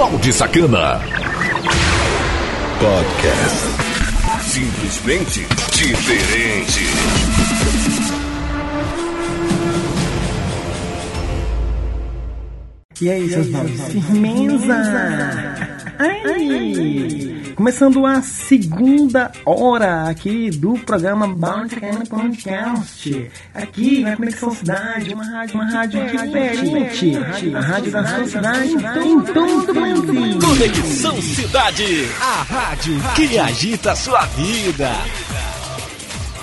Balde Sacana. Podcast. Simplesmente diferente. E aí, seus baldes? Firmeza! Ai! Começando a segunda hora aqui do programa Bacana Podcast. Aqui na Conexão Cidade, uma rádio, uma rádio diferente. A rádio da sua cidade em todo o Brasil. Conexão Cidade, a rádio que agita a sua vida.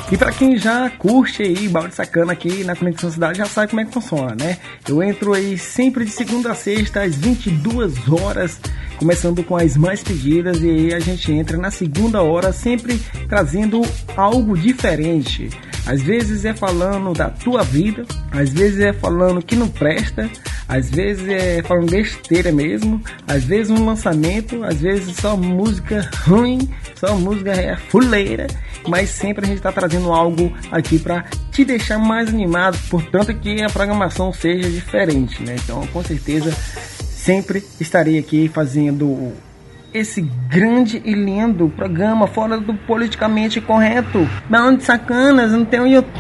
E para quem já curte aí balde sacana aqui na Conexão Cidade, já sabe como é que funciona, né? Eu entro aí sempre de segunda a sexta às 22 horas, começando com as mais pedidas e aí a gente entra na segunda hora sempre trazendo algo diferente. Às vezes é falando da tua vida, às vezes é falando que não presta, às vezes é falando besteira mesmo, às vezes um lançamento, às vezes só música ruim, só música é fuleira, mas sempre a gente está trazendo algo aqui para te deixar mais animado, portanto que a programação seja diferente, né? Então, com certeza, sempre estarei aqui fazendo esse grande e lindo programa fora do politicamente correto. Bando de sacanas, não tem o YouTube.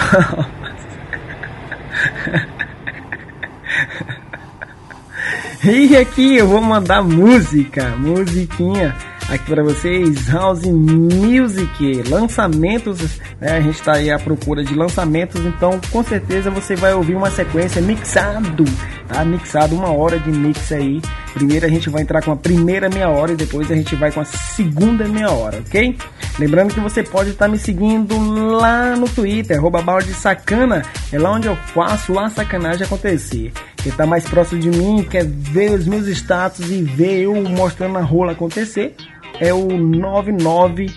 E aqui eu vou mandar música, musiquinha aqui para vocês, House Music, lançamentos, né? A gente está aí à procura de lançamentos, então com certeza você vai ouvir uma sequência mixado, tá? Mixado, uma hora de mix aí. Primeiro a gente vai entrar com a primeira meia hora e depois a gente vai com a segunda meia hora, ok? Lembrando que você pode estar me seguindo lá no Twitter, arroba balde sacana, é lá onde eu faço a sacanagem acontecer. Quem tá mais próximo de mim, quer ver os meus status e ver eu mostrando a rola acontecer, é o 99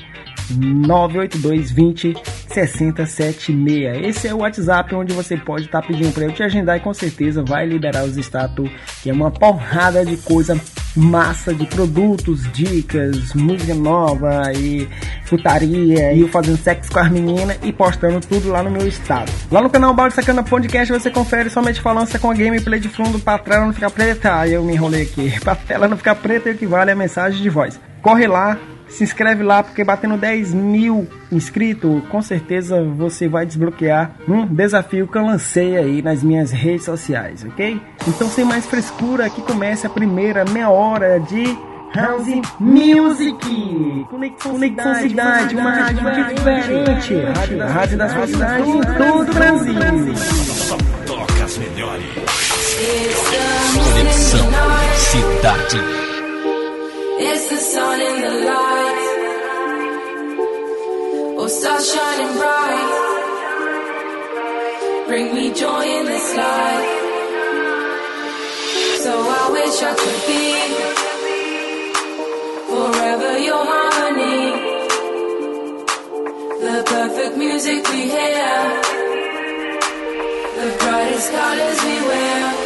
982 20 6076. Esse é o WhatsApp onde você pode estar tá pedindo para eu te agendar e com certeza vai liberar os status, que é uma porrada de coisa massa de produtos, dicas, música nova e putaria e eu fazendo sexo com as meninas e postando tudo lá no meu estado. Lá no canal Balde Sacana Podcast você confere somente falando é com a gameplay de fundo pra tela não ficar preta. Aí eu me enrolei aqui. Pra tela não ficar preta, equivale a mensagem de voz. Corre lá, se inscreve lá, porque batendo 10 mil inscritos, com certeza você vai desbloquear um desafio que eu lancei aí nas minhas redes sociais, ok? Então, sem mais frescura, aqui começa a primeira meia hora de House Music! Conexão, Conexão Cidade, uma rádio diferente. A rádio da sua cidade em todo o Brasil. Só toca as melhores. Conexão Cidade. It's the sun in the light. Oh, stars shining bright. Bring me joy in this life. So I wish I could be forever your harmony. The perfect music we hear. The brightest colors we wear.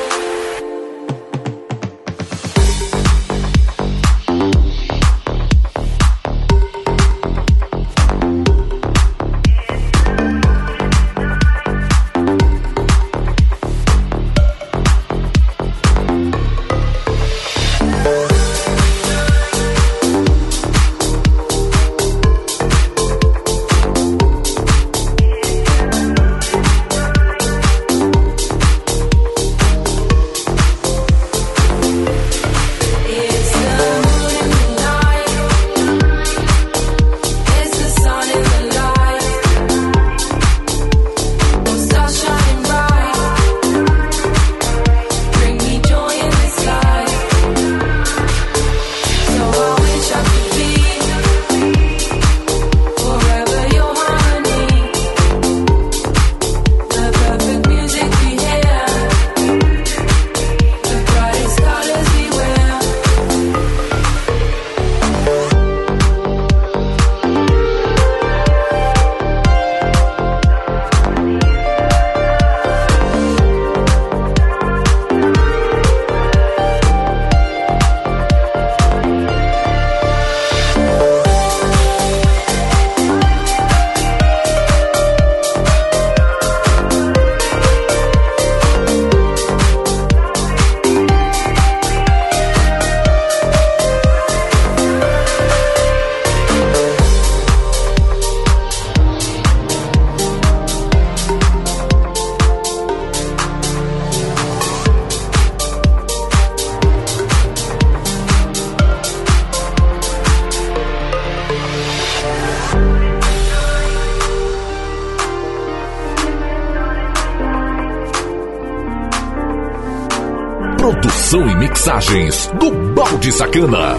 imagens do Balde Sacana.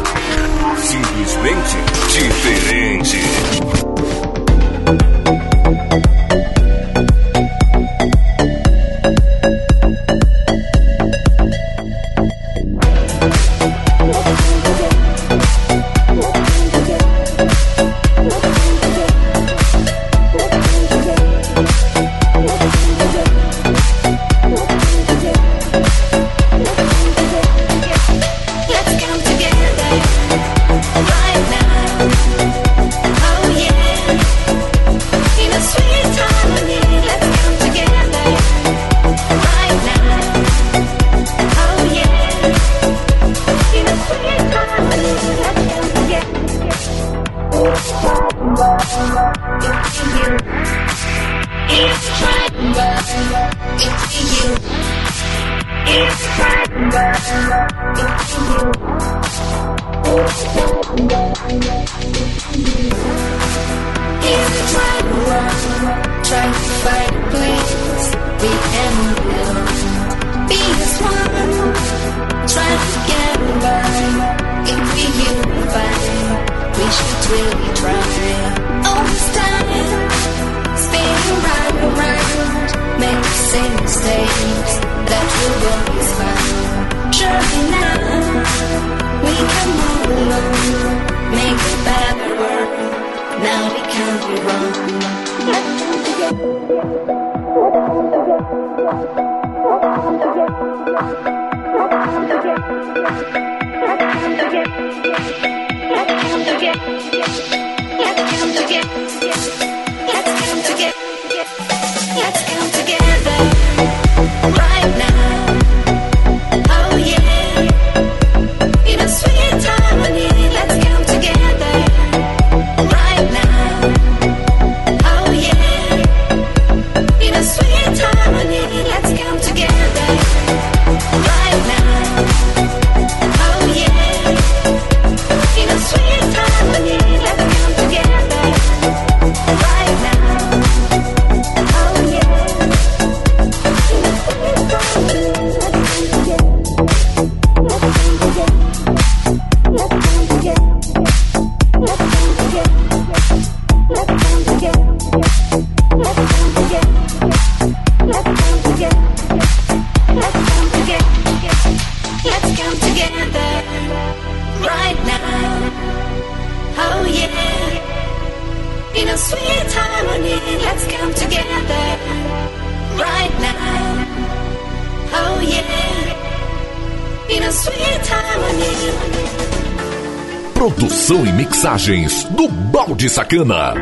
imagens do Balde Sacana.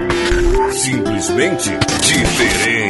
Simplesmente diferente.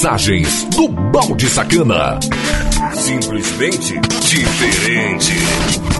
Mixagens do Balde Sacana. Simplesmente diferente.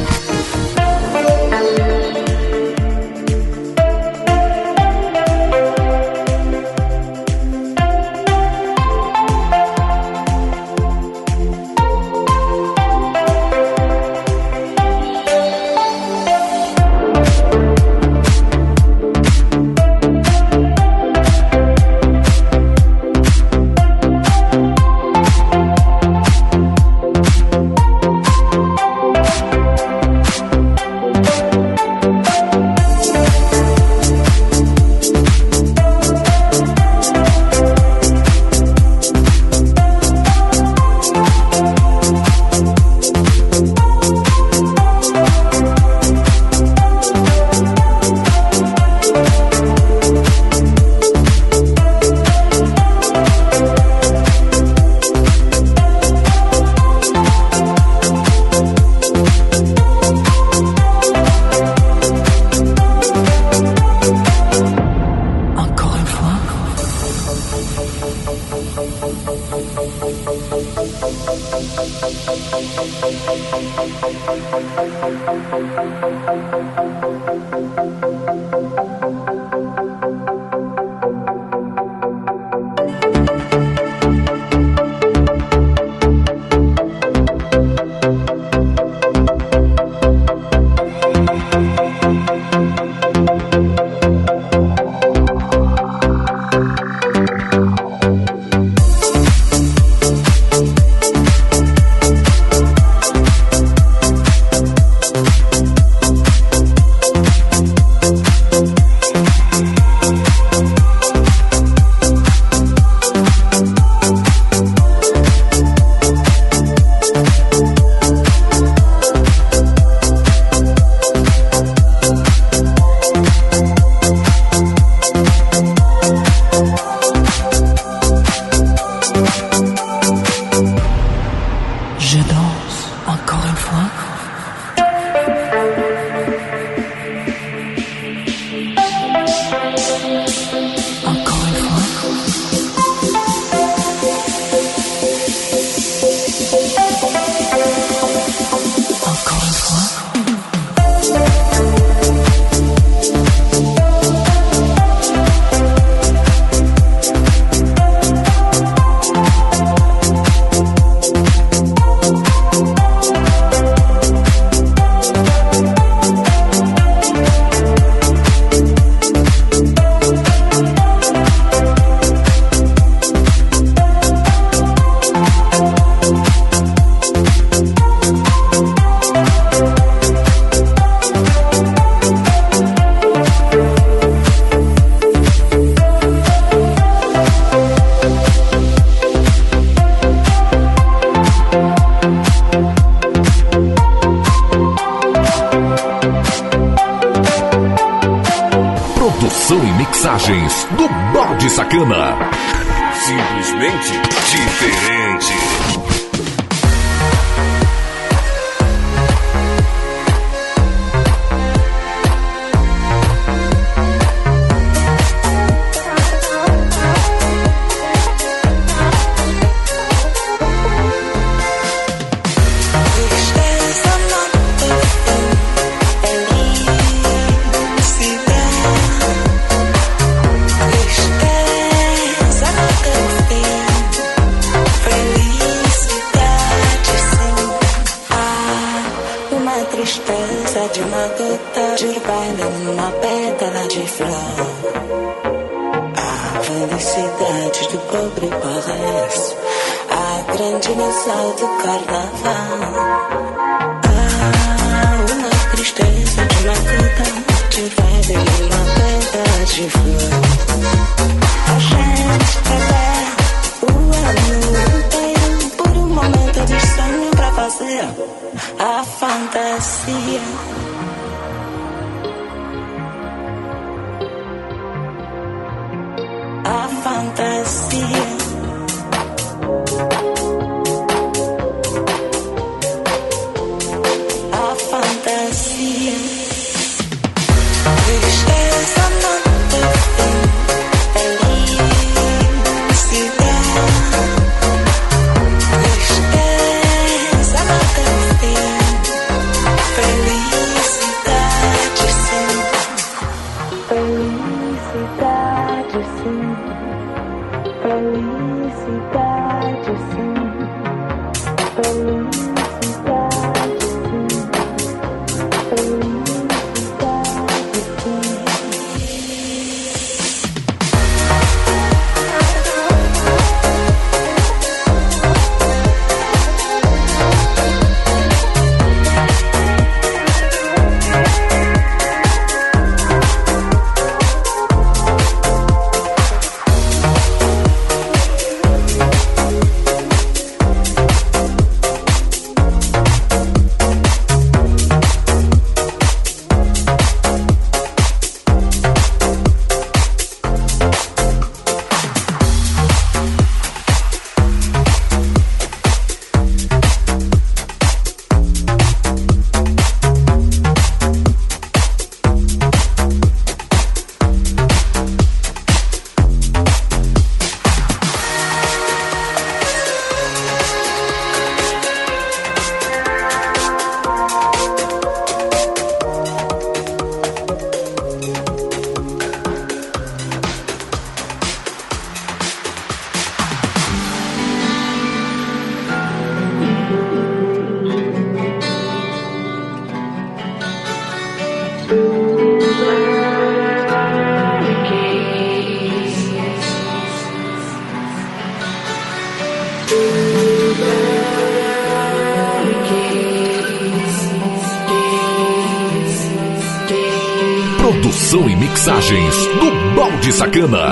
Balde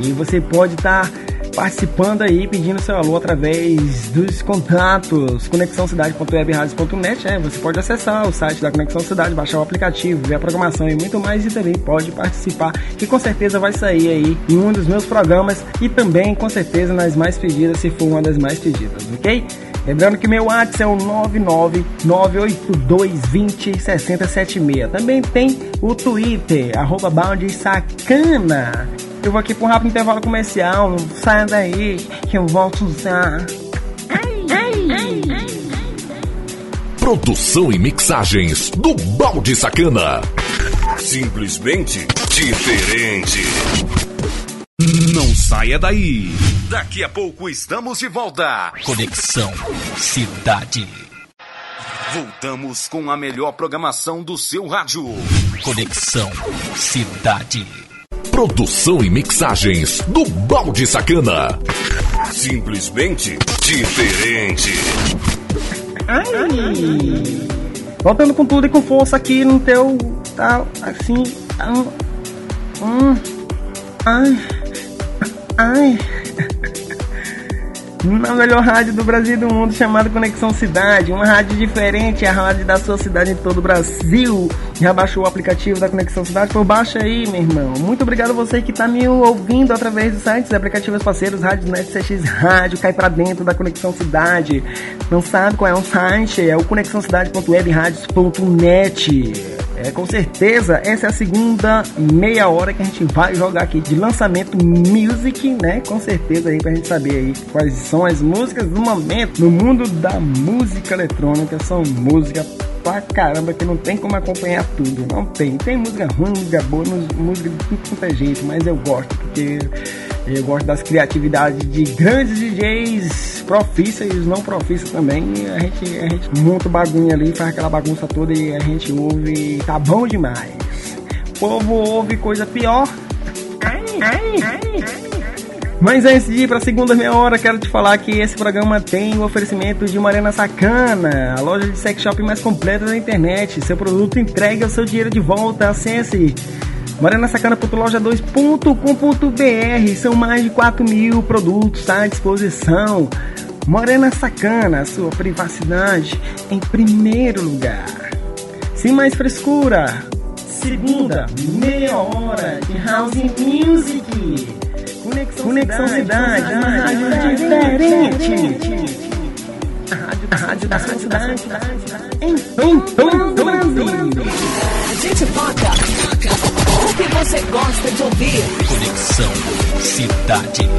E você pode estar participando aí, pedindo seu alô através dos contatos conexãocidade.webradios.net. É, você pode acessar o site da Conexão Cidade, baixar o aplicativo, ver a programação e muito mais e também pode participar, que com certeza vai sair aí em um dos meus programas e também com certeza nas mais pedidas, se for uma das mais pedidas, ok? Lembrando que meu WhatsApp é o 99982206076. Também tem o Twitter, arroba Sacana. Eu vou aqui para um rápido intervalo comercial. Saia daí que eu volto usar. Produção e mixagens do Balde Sacana. Simplesmente diferente. Não saia daí. Daqui a pouco estamos de volta. Conexão Cidade. Voltamos com a melhor programação do seu rádio. Conexão Cidade. Produção e mixagens do Balde Sacana. Simplesmente diferente. Ai. Voltando com tudo e com força aqui no teu. Tá, assim. ah, hum, ai. Ai. Na melhor rádio do Brasil e do mundo, chamada Conexão Cidade. Uma rádio diferente, a rádio da sua cidade em todo o Brasil. Já baixou o aplicativo da Conexão Cidade? Por baixa aí, meu irmão. Muito obrigado a você que está me ouvindo através dos sites, aplicativos parceiros, Rádio Net CX Rádio, cai pra dentro da Conexão Cidade. Não sabe qual é o site? É o conexãocidade.webradios.net. É, com certeza, essa é a segunda meia hora que a gente vai jogar aqui de lançamento music, né? Com certeza aí pra gente saber aí quais são as músicas do momento no mundo da música eletrônica. São música pra caramba que não tem como acompanhar tudo, não tem. Tem música ruim, música boa, música de tudo quanto é jeito, mas eu gosto porque eu gosto das criatividades de grandes DJs profissa e não profissa também. A gente, a gente monta o bagulho ali, faz aquela bagunça toda e a gente ouve e tá bom demais. O povo ouve coisa pior. Ai, ai, ai, mas antes de ir para a segunda meia hora, quero te falar que esse programa tem o oferecimento de Morena Sacana, a loja de sex shop mais completa da internet. Seu produto entrega o seu dinheiro de volta. Acesse morenasacana.loja2.com.br. São mais de 4 mil produtos à disposição. Morena Sacana, sua privacidade em primeiro lugar. Sem mais frescura, segunda meia hora de House Music. Conexão, Conexão Cidade, uma rádio diferente. A rádio, a rádio da sua cidade. Em todo o Brasil. A gente toca o que você gosta de ouvir. Conexão Cidade.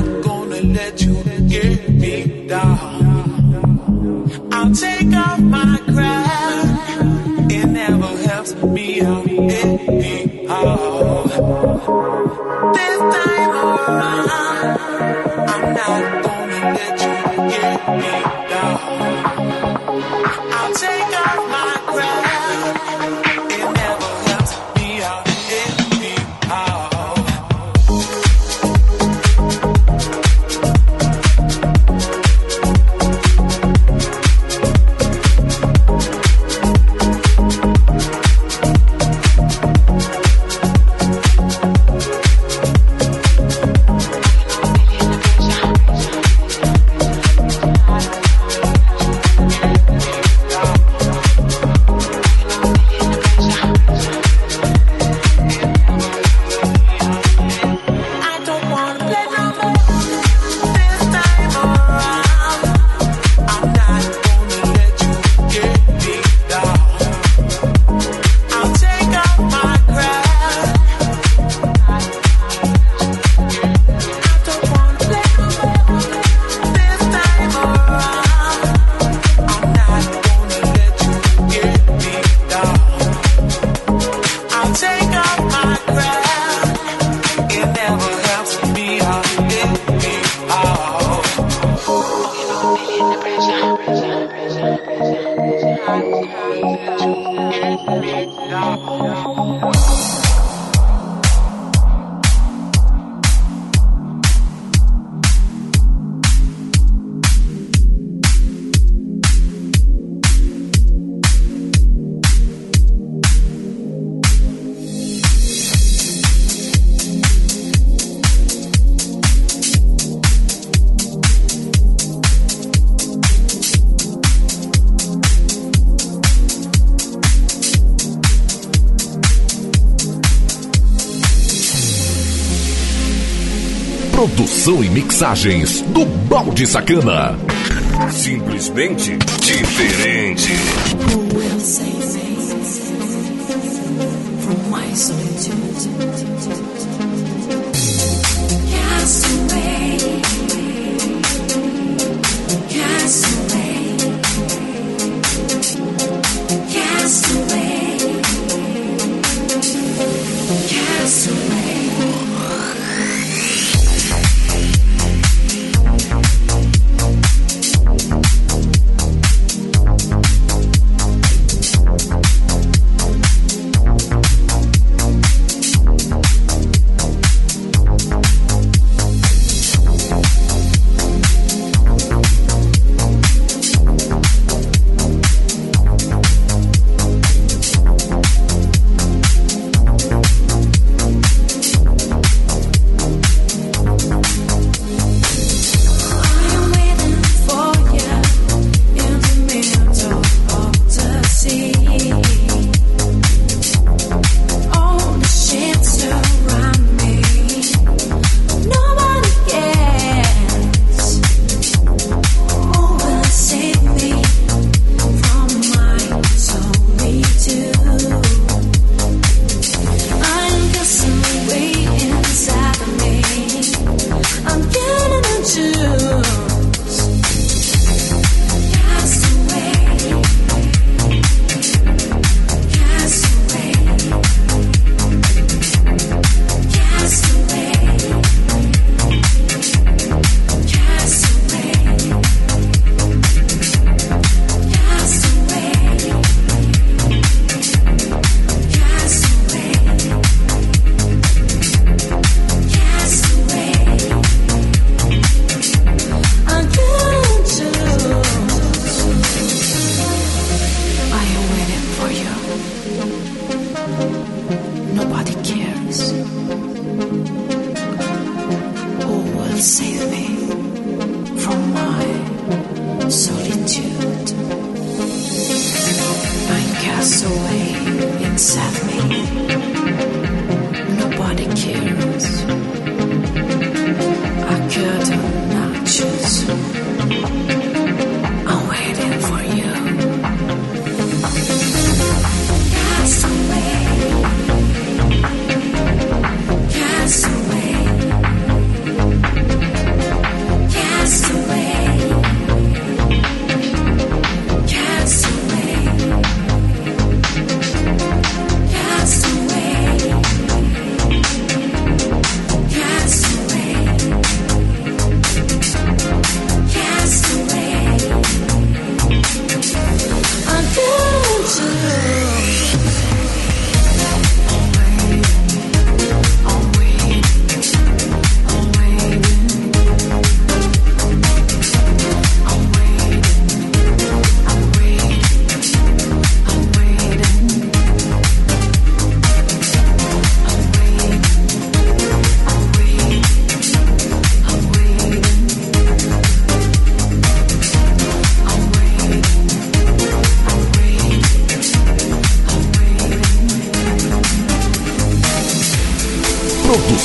Not gonna let you get me down. I'll take off my crown. It never helps me out anyhow. E mixagens do Balde Sacana. Simplesmente diferente.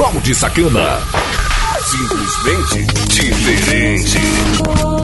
Balde Sacana. Simplesmente diferente. Oh,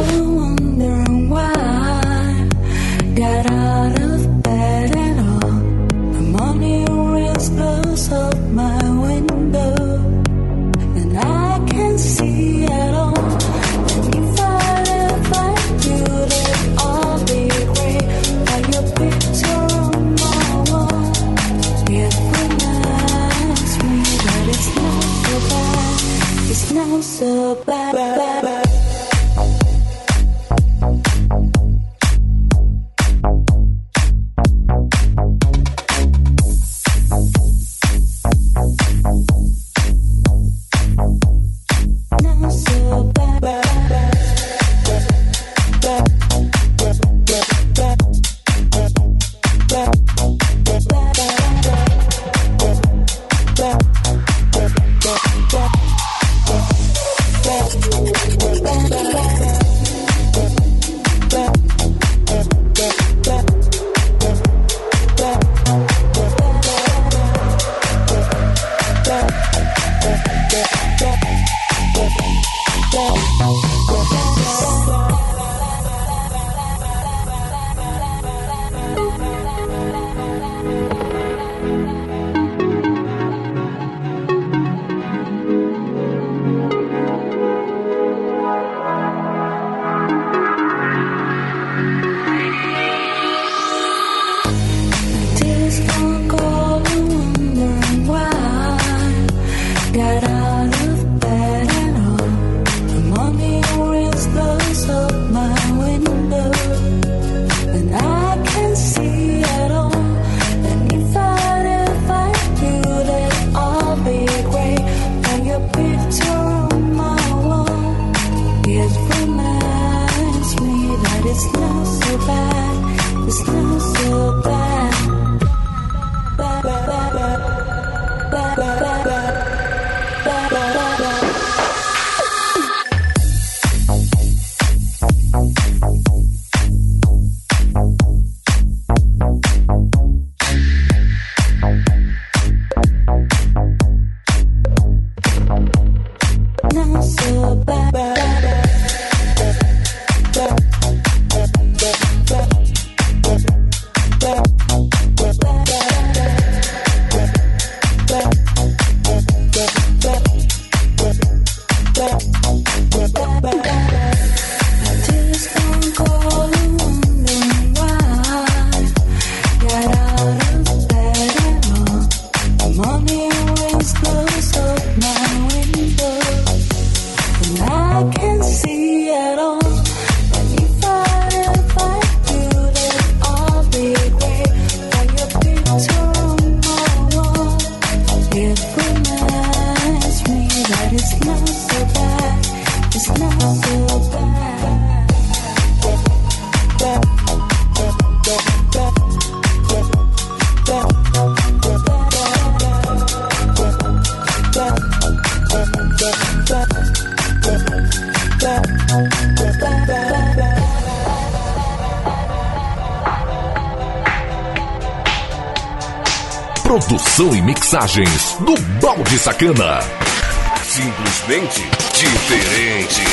It reminds me that it's not so bad, it's not so bad. Sacana. Simplesmente diferente.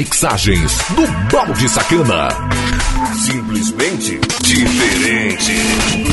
Mixagens do Balde Sacana. Simplesmente diferente.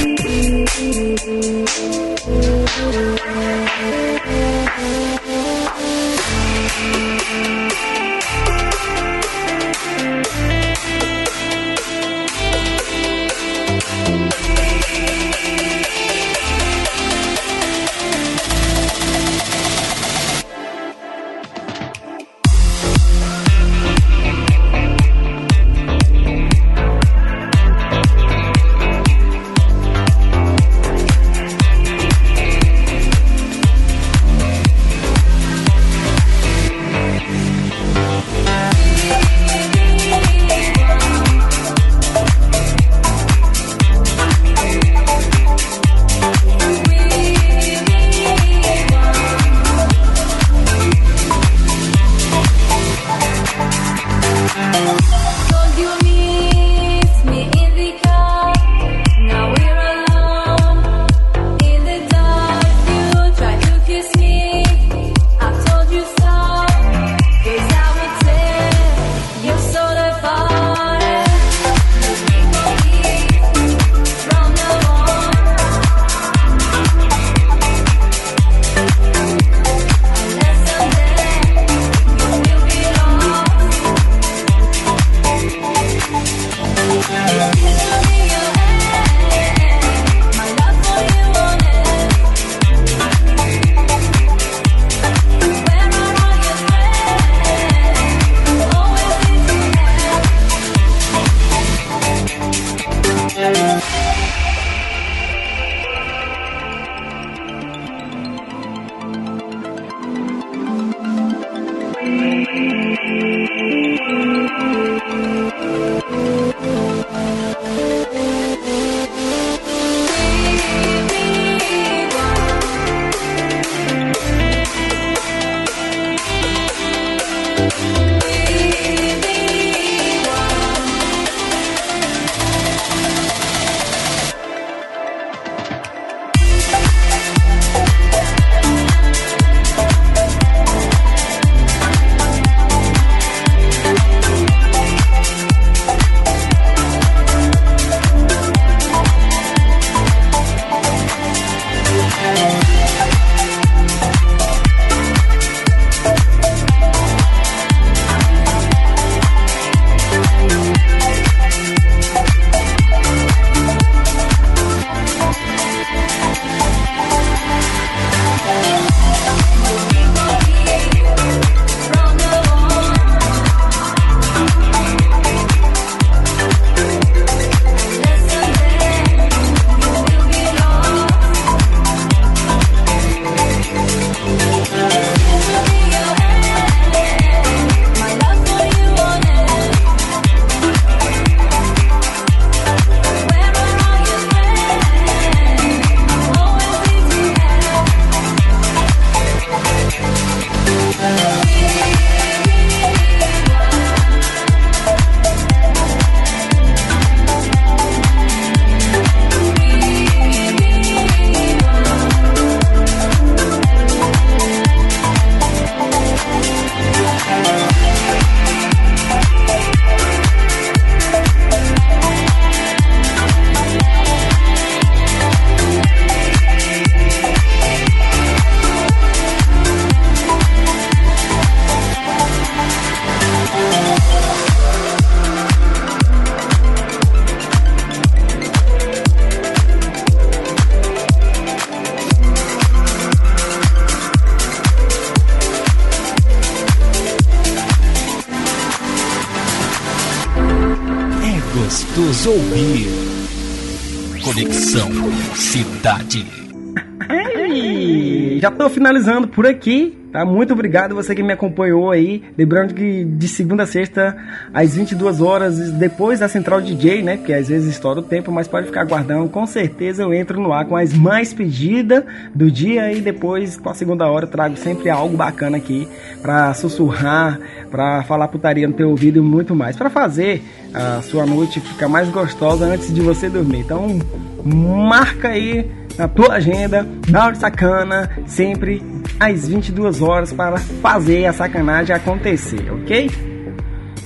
Finalizando por aqui, tá? Muito obrigado você que me acompanhou aí. Lembrando que de segunda a sexta, às 22 horas, depois da Central DJ, né? Porque às vezes estoura o tempo, mas pode ficar aguardando. Com certeza eu entro no ar com as mais pedidas do dia e depois, com a segunda hora, trago sempre algo bacana aqui pra sussurrar, pra falar putaria no teu ouvido e muito mais. Pra fazer a sua noite ficar mais gostosa antes de você dormir. Então, marca aí na tua agenda, dá uma sacana, sempre às 22 horas para fazer a sacanagem acontecer, ok?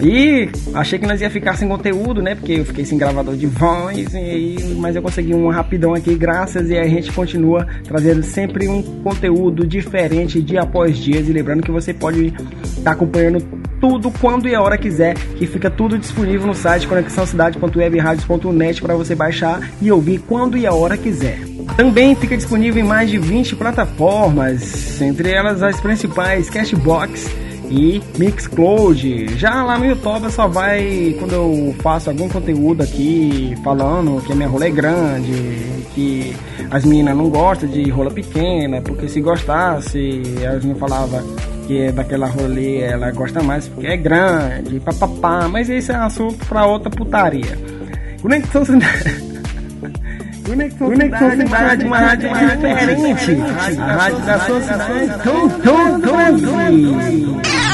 E achei que nós ia ficar sem conteúdo, né? Porque eu fiquei sem gravador de voz, e mas eu consegui um rapidão aqui, graças, e a gente continua trazendo sempre um conteúdo diferente dia após dia. E lembrando que você pode estar acompanhando tudo quando e a hora quiser, que fica tudo disponível no site conexãocidade.webradios.net para você baixar e ouvir quando e a hora quiser. Também fica disponível em mais de 20 plataformas, entre elas as principais Cashbox e Mixcloud. Já lá no YouTube só vai quando eu faço algum conteúdo aqui falando que a minha rola é grande, que as meninas não gostam de rola pequena, porque se gostasse, elas me falavam que é daquela ali ela gosta mais porque é grande, papapá, mas esse é assunto para outra putaria. Conexão Cidade. Conexão, Conexão Cidade, uma rádio diferente. A rádio da sua cidade. Tom, tom, tom,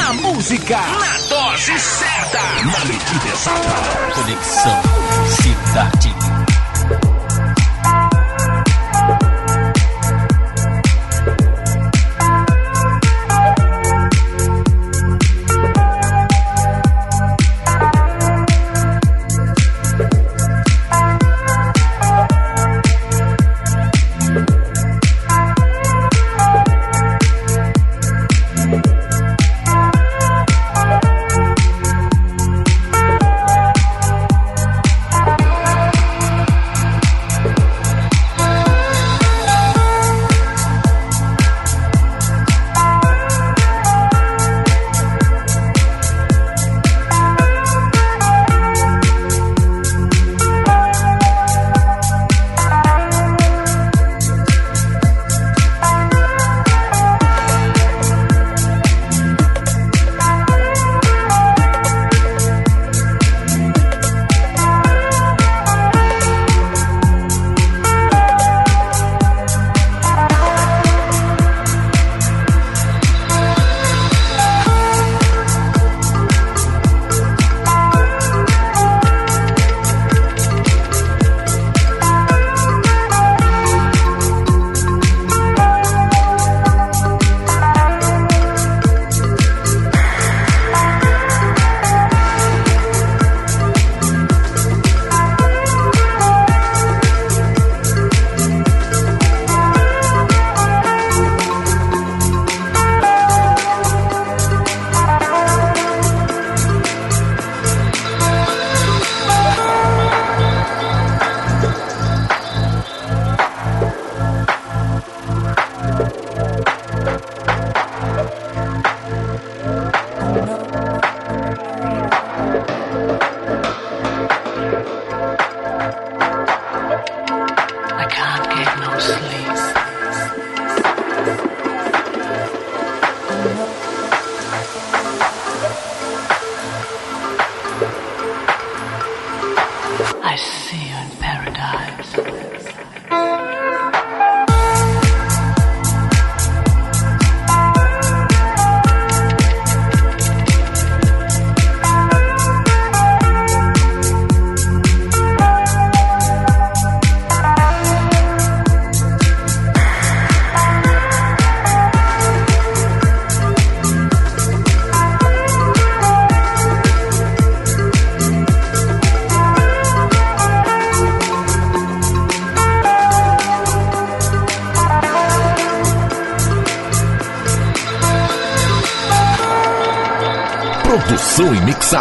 A música na dose certa. Na medida exata. Conexão Cidade.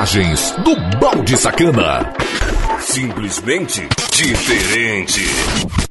Mixagens do Balde Sacana. Simplesmente diferente.